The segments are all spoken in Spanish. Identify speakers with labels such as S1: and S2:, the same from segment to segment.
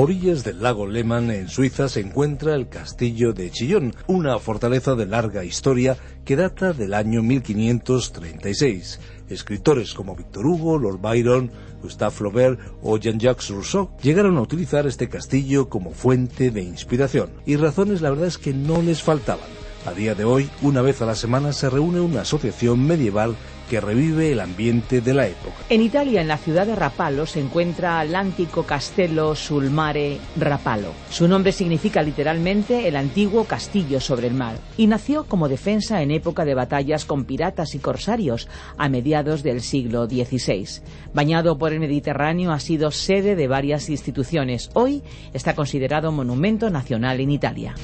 S1: Orillas del lago Lehmann, en Suiza, se encuentra el castillo de Chillón, una fortaleza de larga historia que data del año 1536. Escritores como Victor Hugo, Lord Byron, Gustave Flaubert o Jean-Jacques Rousseau llegaron a utilizar este castillo como fuente de inspiración. Y razones la verdad es que no les faltaban. A día de hoy, una vez a la semana se reúne una asociación medieval que revive el ambiente de la época.
S2: En Italia, en la ciudad de Rapallo, se encuentra el antiguo Castello sul Mare Rapallo. Su nombre significa literalmente el antiguo castillo sobre el mar y nació como defensa en época de batallas con piratas y corsarios a mediados del siglo XVI. Bañado por el Mediterráneo, ha sido sede de varias instituciones. Hoy está considerado monumento nacional en Italia.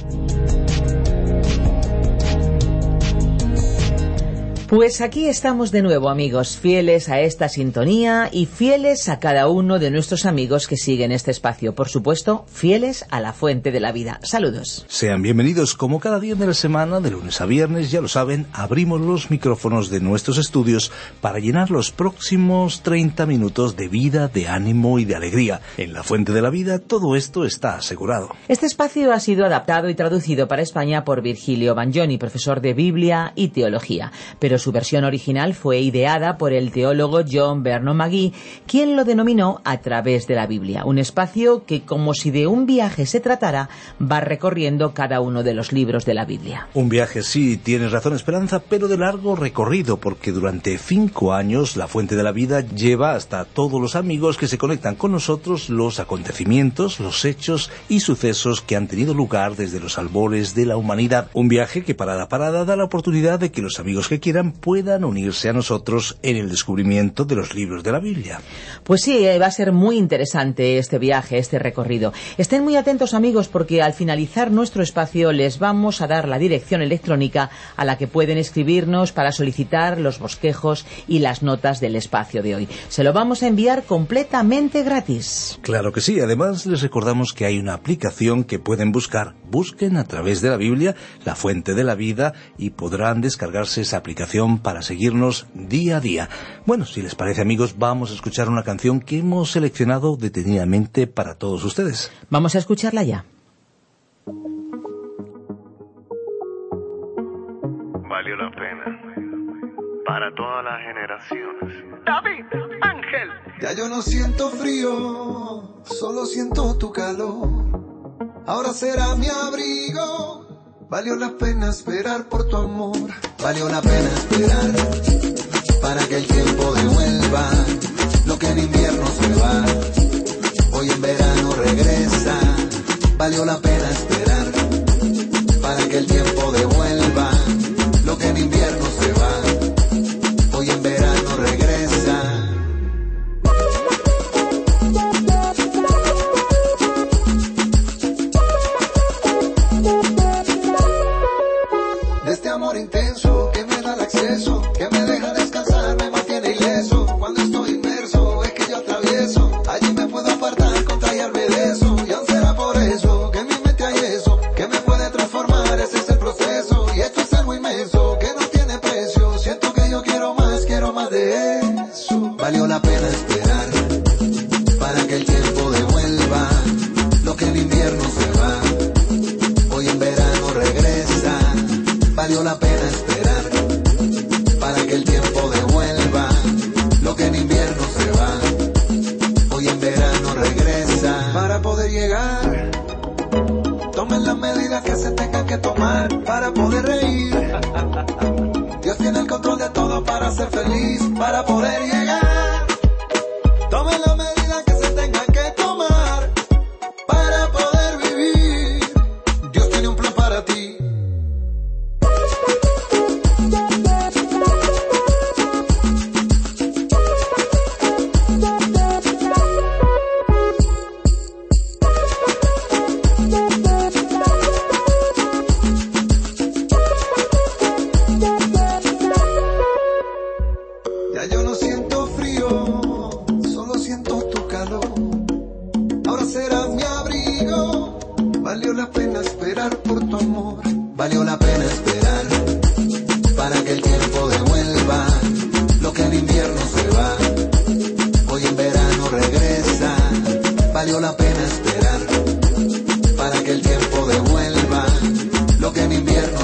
S2: Pues aquí estamos de nuevo, amigos, fieles a esta sintonía y fieles a cada uno de nuestros amigos que siguen este espacio. Por supuesto, fieles a la fuente de la vida. Saludos.
S1: Sean bienvenidos como cada día de la semana, de lunes a viernes, ya lo saben, abrimos los micrófonos de nuestros estudios para llenar los próximos 30 minutos de vida, de ánimo y de alegría. En la fuente de la vida todo esto está asegurado.
S2: Este espacio ha sido adaptado y traducido para España por Virgilio Bagnoni, profesor de Biblia y Teología. Pero su versión original fue ideada por el teólogo John Vernon Magee, quien lo denominó A través de la Biblia, un espacio que, como si de un viaje se tratara, va recorriendo cada uno de los libros de la Biblia.
S1: Un viaje, sí, tienes razón, Esperanza, pero de largo recorrido, porque durante cinco años la Fuente de la Vida lleva hasta todos los amigos que se conectan con nosotros los acontecimientos, los hechos y sucesos que han tenido lugar desde los albores de la humanidad. Un viaje que parada a parada da la oportunidad de que los amigos que quieran puedan unirse a nosotros en el descubrimiento de los libros de la Biblia.
S2: Pues sí, eh, va a ser muy interesante este viaje, este recorrido. Estén muy atentos amigos porque al finalizar nuestro espacio les vamos a dar la dirección electrónica a la que pueden escribirnos para solicitar los bosquejos y las notas del espacio de hoy. Se lo vamos a enviar completamente gratis.
S1: Claro que sí, además les recordamos que hay una aplicación que pueden buscar. Busquen a través de la Biblia la fuente de la vida y podrán descargarse esa aplicación para seguirnos día a día. Bueno, si les parece amigos, vamos a escuchar una canción que hemos seleccionado detenidamente para todos ustedes.
S2: Vamos a escucharla ya.
S3: Valió la pena para todas las generaciones.
S4: David, Ángel.
S5: Ya yo no siento frío, solo siento tu calor. Ahora será mi abrigo. Valió la pena esperar por tu amor. Valió la pena esperar para que el tiempo devuelva lo que en invierno se va. Hoy en verano regresa. Valió la pena esperar para que el tiempo devuelva Que se tengan que tomar para poder reír. Dios tiene el control de todo para ser feliz, para poder llegar. valió la pena esperar para que el tiempo devuelva lo que en
S2: invierno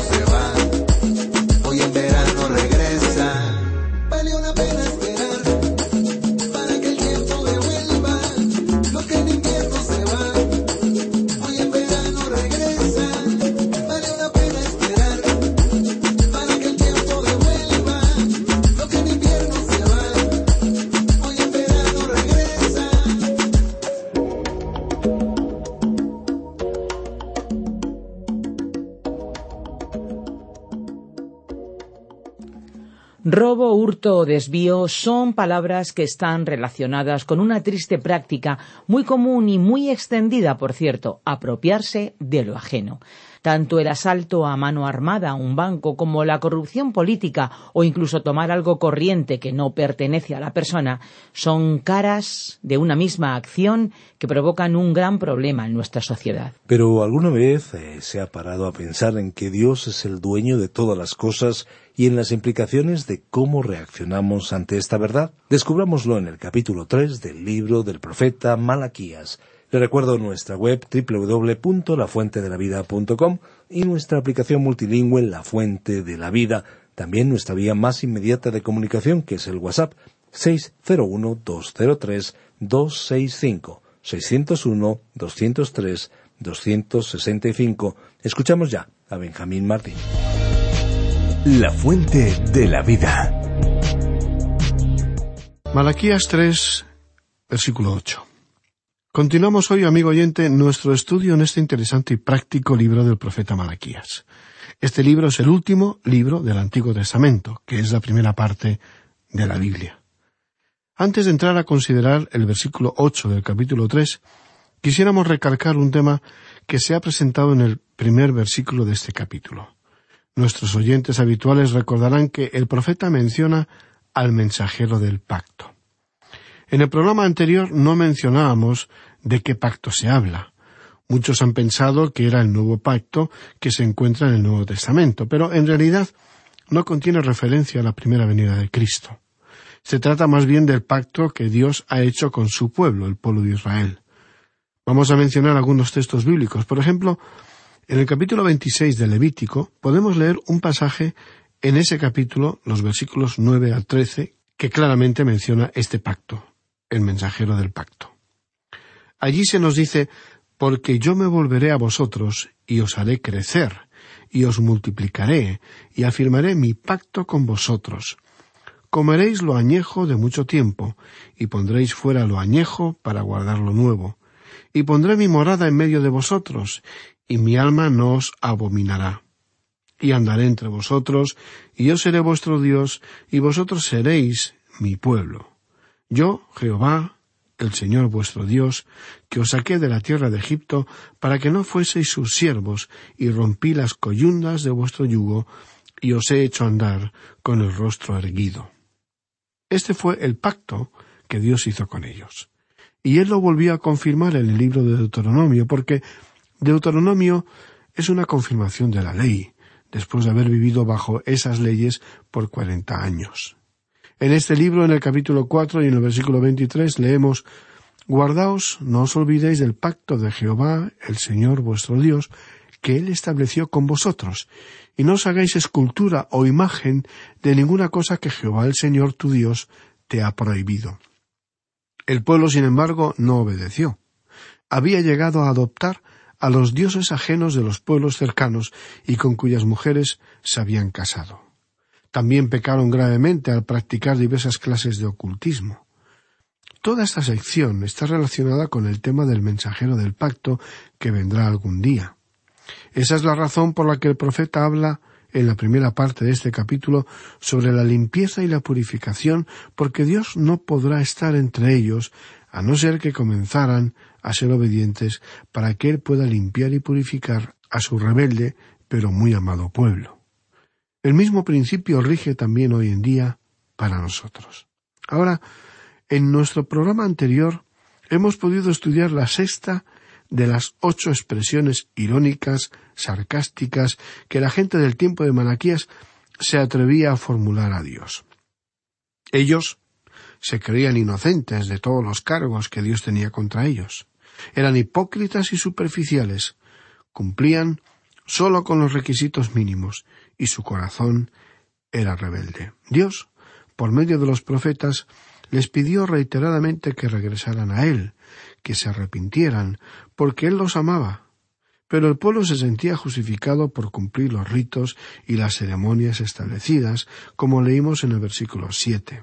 S2: hurto o desvío son palabras que están relacionadas con una triste práctica muy común y muy extendida, por cierto, apropiarse de lo ajeno. Tanto el asalto a mano armada a un banco como la corrupción política o incluso tomar algo corriente que no pertenece a la persona son caras de una misma acción que provocan un gran problema en nuestra sociedad.
S1: Pero alguna vez eh, se ha parado a pensar en que Dios es el dueño de todas las cosas y en las implicaciones de cómo reaccionamos ante esta verdad. Descubrámoslo en el capítulo 3 del libro del profeta Malaquías. Le recuerdo nuestra web www.lafuentedelavida.com y nuestra aplicación multilingüe La Fuente de la Vida. También nuestra vía más inmediata de comunicación, que es el WhatsApp 601-203-265. 601-203-265. Escuchamos ya a Benjamín Martín.
S6: La Fuente de la Vida.
S4: Malaquías 3, versículo 8. Continuamos hoy, amigo oyente, nuestro estudio en este interesante y práctico libro del profeta Malaquías. Este libro es el último libro del Antiguo Testamento, que es la primera parte de la Biblia. Antes de entrar a considerar el versículo ocho del capítulo tres, quisiéramos recalcar un tema que se ha presentado en el primer versículo de este capítulo. Nuestros oyentes habituales recordarán que el profeta menciona al mensajero del pacto. En el programa anterior no mencionábamos de qué pacto se habla. Muchos han pensado que era el nuevo pacto que se encuentra en el Nuevo Testamento, pero en realidad no contiene referencia a la primera venida de Cristo. Se trata más bien del pacto que Dios ha hecho con su pueblo, el pueblo de Israel. Vamos a mencionar algunos textos bíblicos. Por ejemplo, en el capítulo 26 de Levítico podemos leer un pasaje en ese capítulo, los versículos 9 al 13, que claramente menciona este pacto el mensajero del pacto. Allí se nos dice, porque yo me volveré a vosotros y os haré crecer, y os multiplicaré, y afirmaré mi pacto con vosotros. Comeréis lo añejo de mucho tiempo, y pondréis fuera lo añejo para guardar lo nuevo. Y pondré mi morada en medio de vosotros, y mi alma no os abominará. Y andaré entre vosotros, y yo seré vuestro Dios, y vosotros seréis mi pueblo. Yo, Jehová, el Señor vuestro Dios, que os saqué de la tierra de Egipto, para que no fueseis sus siervos, y rompí las coyundas de vuestro yugo, y os he hecho andar con el rostro erguido. Este fue el pacto que Dios hizo con ellos. Y él lo volvió a confirmar en el libro de Deuteronomio, porque Deuteronomio es una confirmación de la ley, después de haber vivido bajo esas leyes por cuarenta años. En este libro, en el capítulo cuatro y en el versículo veintitrés, leemos Guardaos, no os olvidéis del pacto de Jehová, el Señor vuestro Dios, que Él estableció con vosotros, y no os hagáis escultura o imagen de ninguna cosa que Jehová el Señor tu Dios te ha prohibido. El pueblo, sin embargo, no obedeció. Había llegado a adoptar a los dioses ajenos de los pueblos cercanos y con cuyas mujeres se habían casado. También pecaron gravemente al practicar diversas clases de ocultismo. Toda esta sección está relacionada con el tema del mensajero del pacto que vendrá algún día. Esa es la razón por la que el profeta habla en la primera parte de este capítulo sobre la limpieza y la purificación, porque Dios no podrá estar entre ellos a no ser que comenzaran a ser obedientes para que Él pueda limpiar y purificar a su rebelde pero muy amado pueblo. El mismo principio rige también hoy en día para nosotros. Ahora, en nuestro programa anterior hemos podido estudiar la sexta de las ocho expresiones irónicas, sarcásticas, que la gente del tiempo de Malaquías se atrevía a formular a Dios. Ellos se creían inocentes de todos los cargos que Dios tenía contra ellos. Eran hipócritas y superficiales. Cumplían solo con los requisitos mínimos y su corazón era rebelde. Dios, por medio de los profetas, les pidió reiteradamente que regresaran a Él, que se arrepintieran, porque Él los amaba. Pero el pueblo se sentía justificado por cumplir los ritos y las ceremonias establecidas, como leímos en el versículo siete.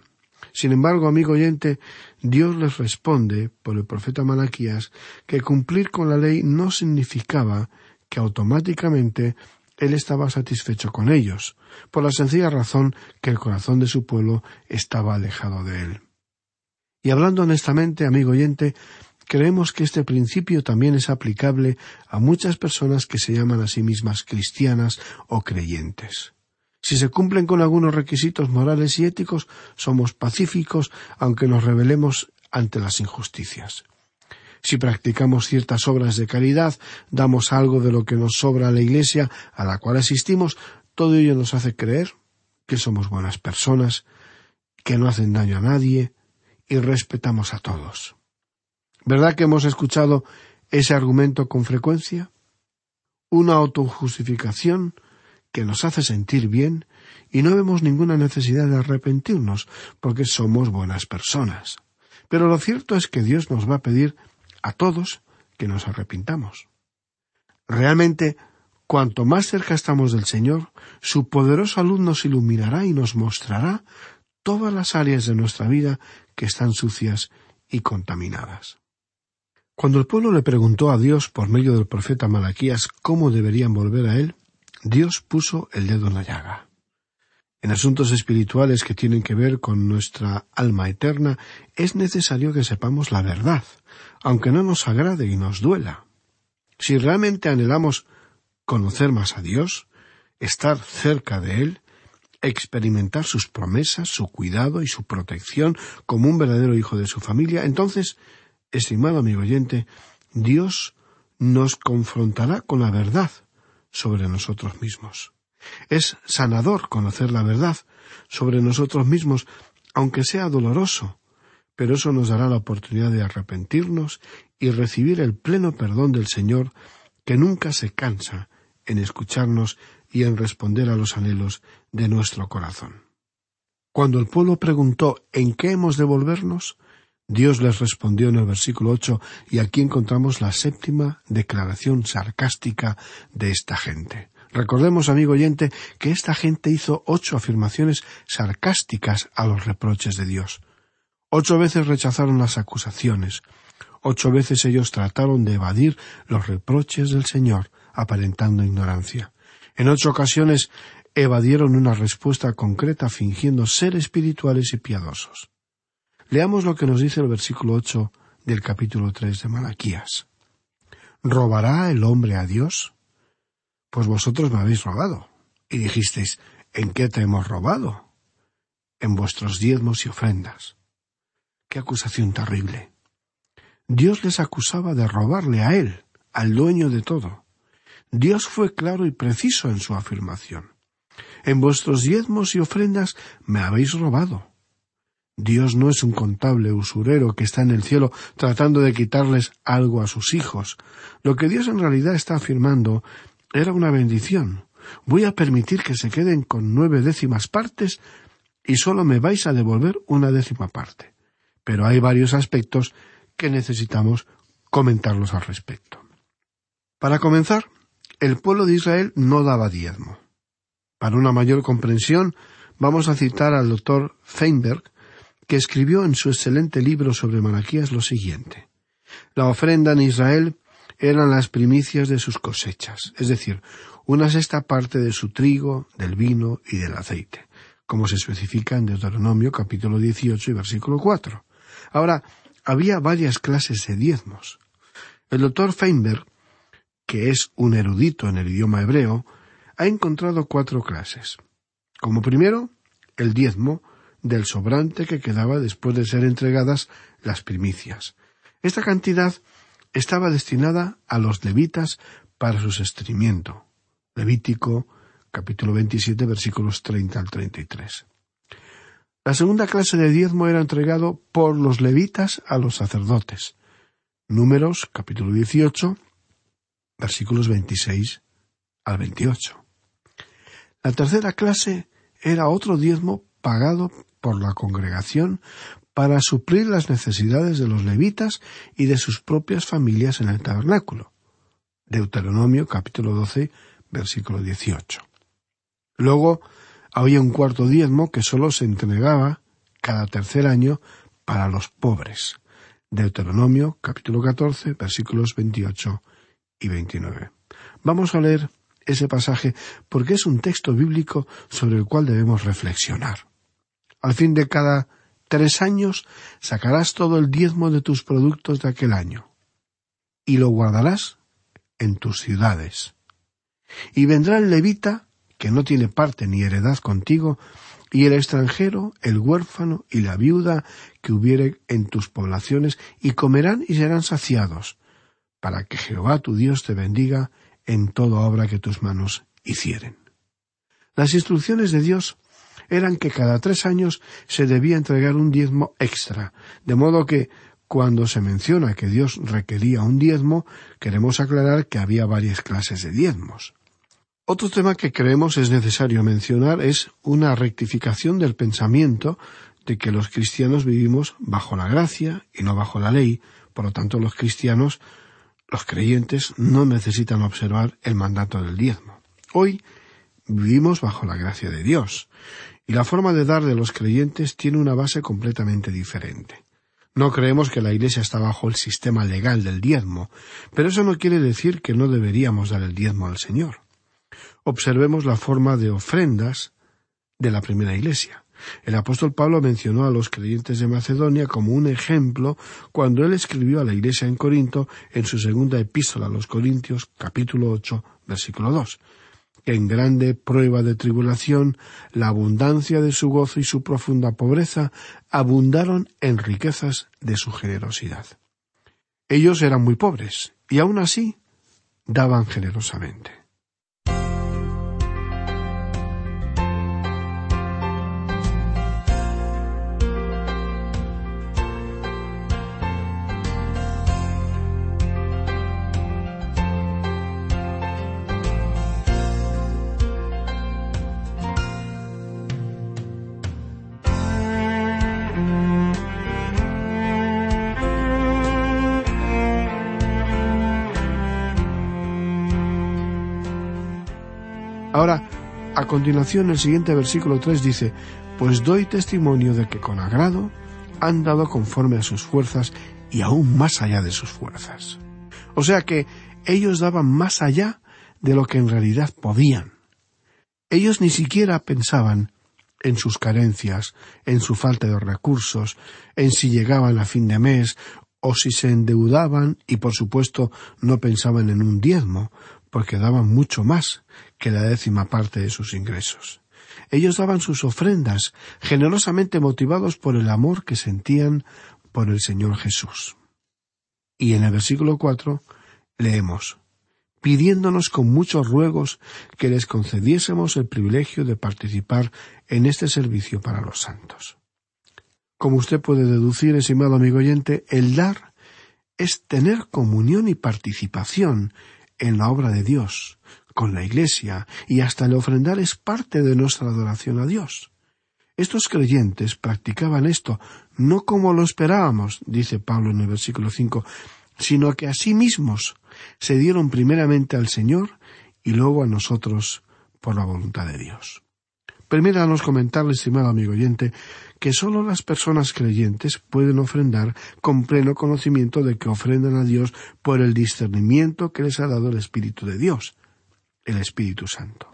S4: Sin embargo, amigo oyente, Dios les responde por el profeta Malaquías que cumplir con la ley no significaba que automáticamente él estaba satisfecho con ellos, por la sencilla razón que el corazón de su pueblo estaba alejado de él. Y hablando honestamente, amigo oyente, creemos que este principio también es aplicable a muchas personas que se llaman a sí mismas cristianas o creyentes. Si se cumplen con algunos requisitos morales y éticos, somos pacíficos aunque nos rebelemos ante las injusticias. Si practicamos ciertas obras de caridad, damos algo de lo que nos sobra a la Iglesia a la cual asistimos, todo ello nos hace creer que somos buenas personas, que no hacen daño a nadie y respetamos a todos. ¿Verdad que hemos escuchado ese argumento con frecuencia? Una autojustificación que nos hace sentir bien y no vemos ninguna necesidad de arrepentirnos porque somos buenas personas. Pero lo cierto es que Dios nos va a pedir a todos que nos arrepintamos. Realmente, cuanto más cerca estamos del Señor, su poderosa luz nos iluminará y nos mostrará todas las áreas de nuestra vida que están sucias y contaminadas. Cuando el pueblo le preguntó a Dios por medio del profeta Malaquías cómo deberían volver a él, Dios puso el dedo en la llaga. En asuntos espirituales que tienen que ver con nuestra alma eterna, es necesario que sepamos la verdad, aunque no nos agrade y nos duela. Si realmente anhelamos conocer más a Dios, estar cerca de Él, experimentar sus promesas, su cuidado y su protección como un verdadero hijo de su familia, entonces, estimado amigo oyente, Dios nos confrontará con la verdad sobre nosotros mismos. Es sanador conocer la verdad sobre nosotros mismos, aunque sea doloroso, pero eso nos dará la oportunidad de arrepentirnos y recibir el pleno perdón del Señor, que nunca se cansa en escucharnos y en responder a los anhelos de nuestro corazón. Cuando el pueblo preguntó ¿en qué hemos de volvernos? Dios les respondió en el versículo ocho, y aquí encontramos la séptima declaración sarcástica de esta gente. Recordemos, amigo oyente, que esta gente hizo ocho afirmaciones sarcásticas a los reproches de Dios. Ocho veces rechazaron las acusaciones. Ocho veces ellos trataron de evadir los reproches del Señor, aparentando ignorancia. En ocho ocasiones evadieron una respuesta concreta fingiendo ser espirituales y piadosos. Leamos lo que nos dice el versículo ocho del capítulo tres de Malaquías. ¿Robará el hombre a Dios? Pues vosotros me habéis robado. Y dijisteis, ¿en qué te hemos robado? En vuestros diezmos y ofrendas. Qué acusación terrible. Dios les acusaba de robarle a él, al dueño de todo. Dios fue claro y preciso en su afirmación. En vuestros diezmos y ofrendas me habéis robado. Dios no es un contable usurero que está en el cielo tratando de quitarles algo a sus hijos. Lo que Dios en realidad está afirmando era una bendición. Voy a permitir que se queden con nueve décimas partes y solo me vais a devolver una décima parte. Pero hay varios aspectos que necesitamos comentarlos al respecto. Para comenzar, el pueblo de Israel no daba diezmo. Para una mayor comprensión, vamos a citar al doctor Feinberg, que escribió en su excelente libro sobre Malaquías lo siguiente. La ofrenda en Israel eran las primicias de sus cosechas, es decir, una sexta parte de su trigo, del vino y del aceite, como se especifica en Deuteronomio capítulo 18 y versículo 4. Ahora, había varias clases de diezmos. El doctor Feinberg, que es un erudito en el idioma hebreo, ha encontrado cuatro clases. Como primero, el diezmo del sobrante que quedaba después de ser entregadas las primicias. Esta cantidad estaba destinada a los levitas para su sostenimiento. Levítico capítulo 27 versículos 30 al 33. La segunda clase de diezmo era entregado por los levitas a los sacerdotes. Números capítulo 18 versículos 26 al 28. La tercera clase era otro diezmo pagado por la congregación para suplir las necesidades de los levitas y de sus propias familias en el tabernáculo. Deuteronomio capítulo 12 versículo 18. Luego había un cuarto diezmo que sólo se entregaba cada tercer año para los pobres. Deuteronomio capítulo 14 versículos 28 y 29. Vamos a leer ese pasaje porque es un texto bíblico sobre el cual debemos reflexionar. Al fin de cada tres años sacarás todo el diezmo de tus productos de aquel año y lo guardarás en tus ciudades. Y vendrá el levita, que no tiene parte ni heredad contigo, y el extranjero, el huérfano y la viuda que hubiere en tus poblaciones, y comerán y serán saciados, para que Jehová tu Dios te bendiga en toda obra que tus manos hicieren. Las instrucciones de Dios eran que cada tres años se debía entregar un diezmo extra, de modo que cuando se menciona que Dios requería un diezmo, queremos aclarar que había varias clases de diezmos. Otro tema que creemos es necesario mencionar es una rectificación del pensamiento de que los cristianos vivimos bajo la gracia y no bajo la ley, por lo tanto los cristianos, los creyentes, no necesitan observar el mandato del diezmo. Hoy vivimos bajo la gracia de Dios, y la forma de dar de los creyentes tiene una base completamente diferente. No creemos que la Iglesia está bajo el sistema legal del diezmo, pero eso no quiere decir que no deberíamos dar el diezmo al Señor. Observemos la forma de ofrendas de la primera Iglesia. El apóstol Pablo mencionó a los creyentes de Macedonia como un ejemplo cuando él escribió a la iglesia en Corinto en su segunda epístola a los Corintios capítulo ocho versículo dos que en grande prueba de tribulación la abundancia de su gozo y su profunda pobreza abundaron en riquezas de su generosidad. Ellos eran muy pobres y aun así daban generosamente. A continuación, el siguiente versículo 3 dice, Pues doy testimonio de que con agrado han dado conforme a sus fuerzas y aún más allá de sus fuerzas. O sea que ellos daban más allá de lo que en realidad podían. Ellos ni siquiera pensaban en sus carencias, en su falta de recursos, en si llegaban a fin de mes o si se endeudaban y por supuesto no pensaban en un diezmo, porque daban mucho más que la décima parte de sus ingresos. Ellos daban sus ofrendas, generosamente motivados por el amor que sentían por el Señor Jesús. Y en el versículo cuatro leemos pidiéndonos con muchos ruegos que les concediésemos el privilegio de participar en este servicio para los santos. Como usted puede deducir, estimado amigo oyente, el dar es tener comunión y participación en la obra de Dios, con la Iglesia, y hasta el ofrendar es parte de nuestra adoración a Dios. Estos creyentes practicaban esto no como lo esperábamos, dice Pablo en el versículo cinco, sino que a sí mismos se dieron primeramente al Señor y luego a nosotros por la voluntad de Dios. Permítanos comentarle, estimado amigo oyente, que sólo las personas creyentes pueden ofrendar con pleno conocimiento de que ofrendan a Dios por el discernimiento que les ha dado el Espíritu de Dios, el Espíritu Santo.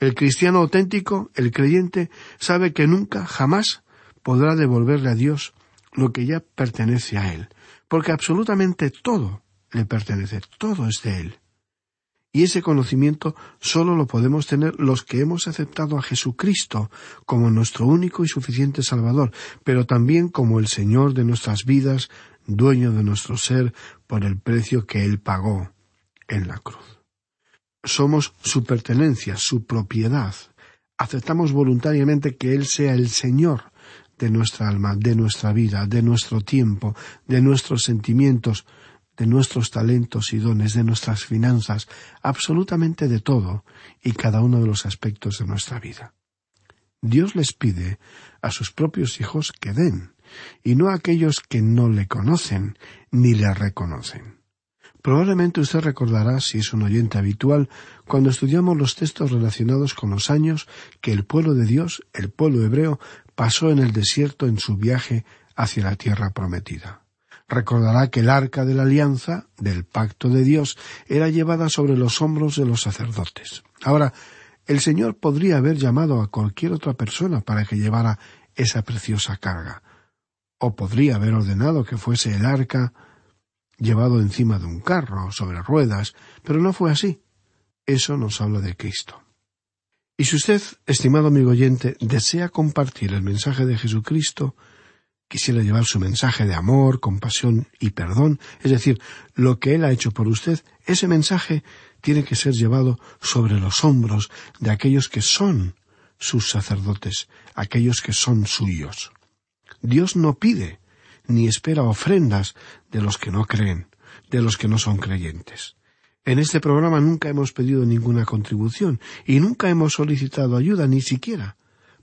S4: El cristiano auténtico, el creyente, sabe que nunca, jamás podrá devolverle a Dios lo que ya pertenece a Él, porque absolutamente todo le pertenece, todo es de Él. Y ese conocimiento solo lo podemos tener los que hemos aceptado a Jesucristo como nuestro único y suficiente Salvador, pero también como el Señor de nuestras vidas, dueño de nuestro ser, por el precio que Él pagó en la cruz. Somos su pertenencia, su propiedad. Aceptamos voluntariamente que Él sea el Señor de nuestra alma, de nuestra vida, de nuestro tiempo, de nuestros sentimientos, de nuestros talentos y dones, de nuestras finanzas, absolutamente de todo y cada uno de los aspectos de nuestra vida. Dios les pide a sus propios hijos que den, y no a aquellos que no le conocen ni le reconocen. Probablemente usted recordará, si es un oyente habitual, cuando estudiamos los textos relacionados con los años que el pueblo de Dios, el pueblo hebreo, pasó en el desierto en su viaje hacia la tierra prometida. Recordará que el arca de la alianza, del pacto de Dios, era llevada sobre los hombros de los sacerdotes. Ahora, el Señor podría haber llamado a cualquier otra persona para que llevara esa preciosa carga, o podría haber ordenado que fuese el arca llevado encima de un carro, sobre ruedas, pero no fue así. Eso nos habla de Cristo. Y si usted, estimado amigo oyente, desea compartir el mensaje de Jesucristo, quisiera llevar su mensaje de amor, compasión y perdón, es decir, lo que Él ha hecho por usted, ese mensaje tiene que ser llevado sobre los hombros de aquellos que son sus sacerdotes, aquellos que son suyos. Dios no pide ni espera ofrendas de los que no creen, de los que no son creyentes. En este programa nunca hemos pedido ninguna contribución y nunca hemos solicitado ayuda ni siquiera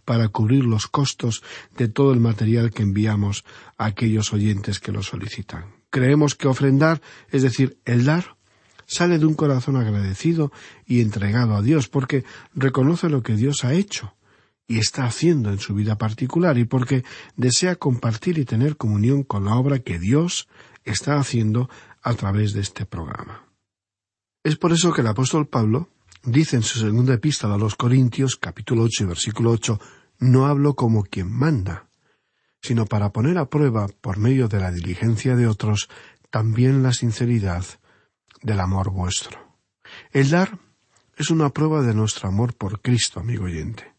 S4: para cubrir los costos de todo el material que enviamos a aquellos oyentes que lo solicitan. Creemos que ofrendar, es decir, el dar, sale de un corazón agradecido y entregado a Dios, porque reconoce lo que Dios ha hecho y está haciendo en su vida particular, y porque desea compartir y tener comunión con la obra que Dios está haciendo a través de este programa. Es por eso que el apóstol Pablo dice en su segunda epístola a los Corintios, capítulo ocho y versículo ocho, no hablo como quien manda, sino para poner a prueba, por medio de la diligencia de otros, también la sinceridad del amor vuestro. El dar es una prueba de nuestro amor por Cristo, amigo oyente.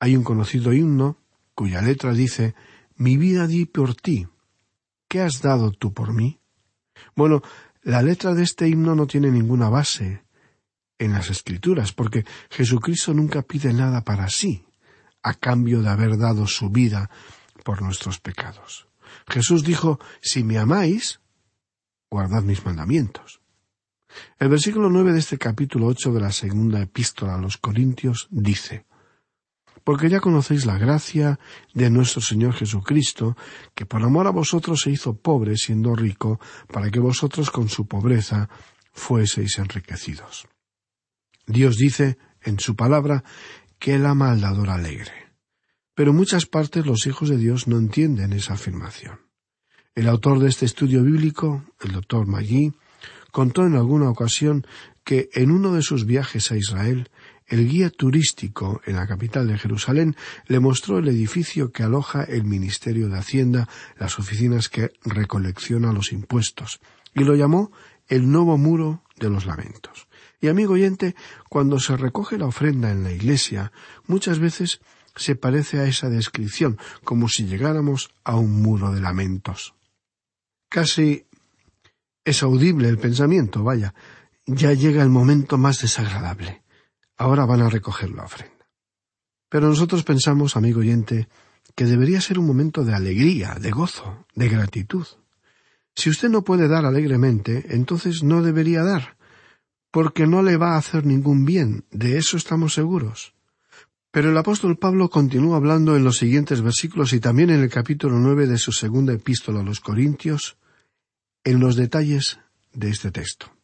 S4: Hay un conocido himno cuya letra dice Mi vida di por ti. ¿Qué has dado tú por mí? Bueno, la letra de este himno no tiene ninguna base en las escrituras, porque Jesucristo nunca pide nada para sí a cambio de haber dado su vida por nuestros pecados. Jesús dijo, Si me amáis, guardad mis mandamientos. El versículo nueve de este capítulo ocho de la segunda epístola a los Corintios dice Porque ya conocéis la gracia de nuestro Señor Jesucristo, que por amor a vosotros se hizo pobre siendo rico, para que vosotros con su pobreza fueseis enriquecidos. Dios dice en su palabra que la maldadora alegre. Pero en muchas partes los hijos de Dios no entienden esa afirmación. El autor de este estudio bíblico, el doctor Magui, contó en alguna ocasión que en uno de sus viajes a Israel, el guía turístico en la capital de Jerusalén le mostró el edificio que aloja el Ministerio de Hacienda, las oficinas que recolecciona los impuestos, y lo llamó el nuevo muro de los lamentos. Y amigo oyente, cuando se recoge la ofrenda en la iglesia, muchas veces se parece a esa descripción, como si llegáramos a un muro de lamentos. Casi es audible el pensamiento, vaya, ya llega el momento más desagradable. Ahora van a recoger la ofrenda. Pero nosotros pensamos, amigo oyente, que debería ser un momento de alegría, de gozo, de gratitud. Si usted no puede dar alegremente, entonces no debería dar, porque no le va a hacer ningún bien, de eso estamos seguros. Pero el apóstol Pablo continúa hablando en los siguientes versículos y también en el capítulo nueve de su segunda epístola a los Corintios, en los detalles de este texto.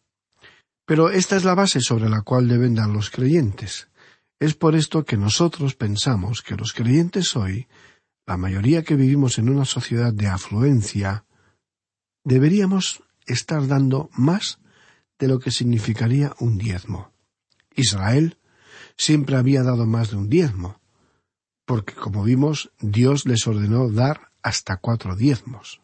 S4: Pero esta es la base sobre la cual deben dar los creyentes. Es por esto que nosotros pensamos que los creyentes hoy, la mayoría que vivimos en una sociedad de afluencia, deberíamos estar dando más de lo que significaría un diezmo. Israel siempre había dado más de un diezmo, porque como vimos, Dios les ordenó dar hasta cuatro diezmos.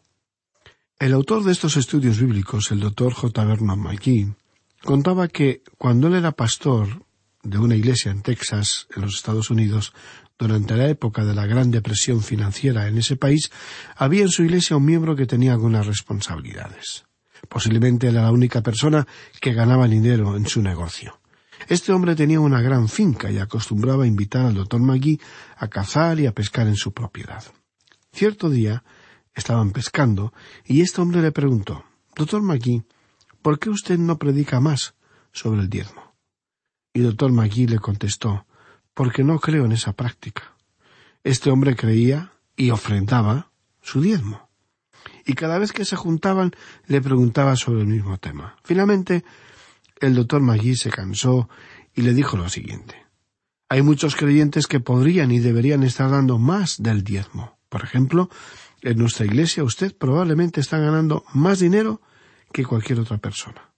S4: El autor de estos estudios bíblicos, el doctor J. Berman McGee, contaba que cuando él era pastor de una iglesia en Texas, en los Estados Unidos, durante la época de la gran depresión financiera en ese país, había en su iglesia un miembro que tenía algunas responsabilidades. Posiblemente era la única persona que ganaba dinero en su negocio. Este hombre tenía una gran finca y acostumbraba a invitar al doctor Magui a cazar y a pescar en su propiedad. Cierto día estaban pescando y este hombre le preguntó Doctor Magui, ¿por qué usted no predica más sobre el diezmo? Y doctor Magui le contestó Porque no creo en esa práctica. Este hombre creía y ofrendaba su diezmo y cada vez que se juntaban le preguntaba sobre el mismo tema. Finalmente, el doctor Magui se cansó y le dijo lo siguiente. Hay muchos creyentes que podrían y deberían estar dando más del diezmo. Por ejemplo, En nuestra iglesia usted probablemente está ganando más dinero que cualquier otra persona.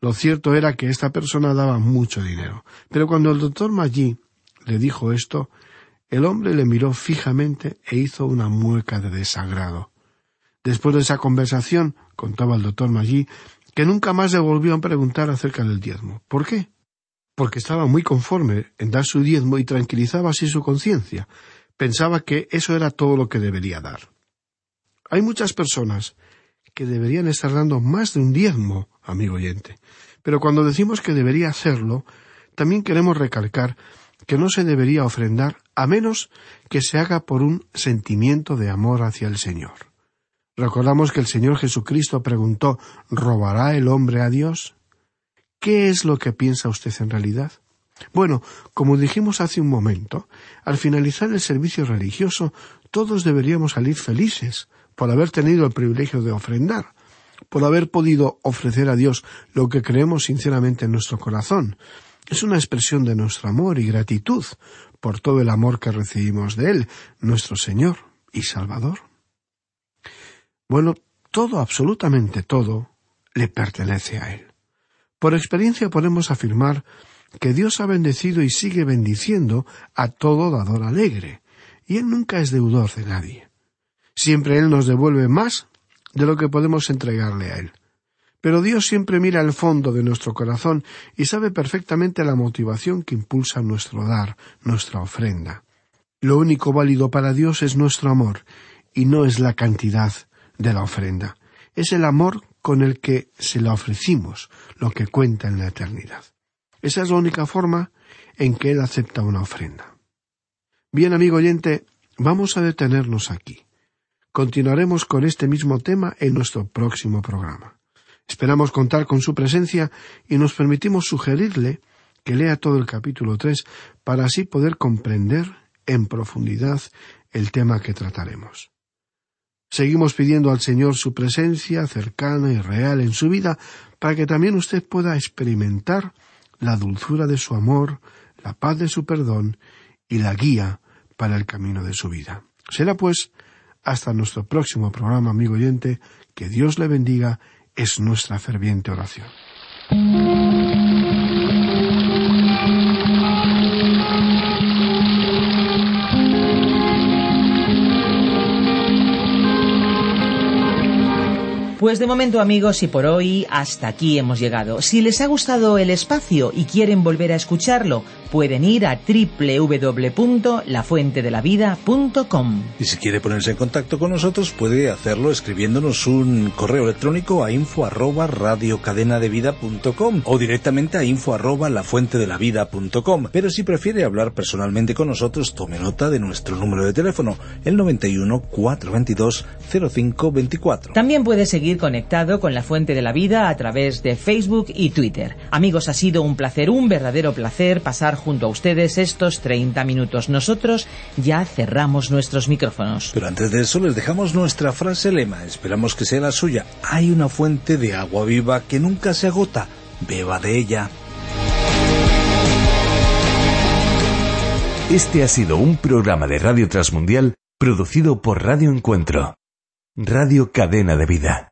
S4: Lo cierto era que esta persona daba mucho dinero, pero cuando el doctor Maggi le dijo esto, el hombre le miró fijamente e hizo una mueca de desagrado. Después de esa conversación, contaba el doctor Maggi, que nunca más le volvió a preguntar acerca del diezmo. ¿Por qué? Porque estaba muy conforme en dar su diezmo y tranquilizaba así su conciencia. Pensaba que eso era todo lo que debería dar. Hay muchas personas que deberían estar dando más de un diezmo, amigo oyente. Pero cuando decimos que debería hacerlo, también queremos recalcar que no se debería ofrendar a menos que se haga por un sentimiento de amor hacia el Señor. Recordamos que el Señor Jesucristo preguntó ¿Robará el hombre a Dios? ¿Qué es lo que piensa usted en realidad? Bueno, como dijimos hace un momento, al finalizar el servicio religioso todos deberíamos salir felices por haber tenido el privilegio de ofrendar, por haber podido ofrecer a Dios lo que creemos sinceramente en nuestro corazón. Es una expresión de nuestro amor y gratitud por todo el amor que recibimos de Él, nuestro Señor y Salvador. Bueno, todo, absolutamente todo, le pertenece a Él. Por experiencia podemos afirmar que Dios ha bendecido y sigue bendiciendo a todo dador alegre, y Él nunca es deudor de nadie. Siempre Él nos devuelve más de lo que podemos entregarle a Él. Pero Dios siempre mira al fondo de nuestro corazón y sabe perfectamente la motivación que impulsa nuestro dar, nuestra ofrenda. Lo único válido para Dios es nuestro amor, y no es la cantidad de la ofrenda. Es el amor con el que se la ofrecimos lo que cuenta en la eternidad. Esa es la única forma en que Él acepta una ofrenda. Bien, amigo oyente, vamos a detenernos aquí. Continuaremos con este mismo tema en nuestro próximo programa. Esperamos contar con su presencia y nos permitimos sugerirle que lea todo el capítulo tres para así poder comprender en profundidad el tema que trataremos. Seguimos pidiendo al Señor su presencia cercana y real en su vida para que también usted pueda experimentar la dulzura de su amor, la paz de su perdón y la guía para el camino de su vida. Será pues hasta nuestro próximo programa, amigo oyente, que Dios le bendiga, es nuestra ferviente oración.
S2: Pues de momento amigos y por hoy hasta aquí hemos llegado. Si les ha gustado el espacio y quieren volver a escucharlo, pueden ir a www.lafuentedelavida.com.
S1: Y si quiere ponerse en contacto con nosotros, puede hacerlo escribiéndonos un correo electrónico a info arroba radiocadenadevida.com o directamente a info arroba lafuentedelavida.com. Pero si prefiere hablar personalmente con nosotros, tome nota de nuestro número de teléfono, el 91 422 0524.
S2: También puede seguir conectado con la Fuente de la Vida a través de Facebook y Twitter. Amigos, ha sido un placer, un verdadero placer pasar junto a ustedes estos 30 minutos. Nosotros ya cerramos nuestros micrófonos.
S1: Pero antes de eso les dejamos nuestra frase lema, esperamos que sea la suya. Hay una fuente de agua viva que nunca se agota, beba de ella.
S6: Este ha sido un programa de Radio Transmundial producido por Radio Encuentro, Radio Cadena de Vida.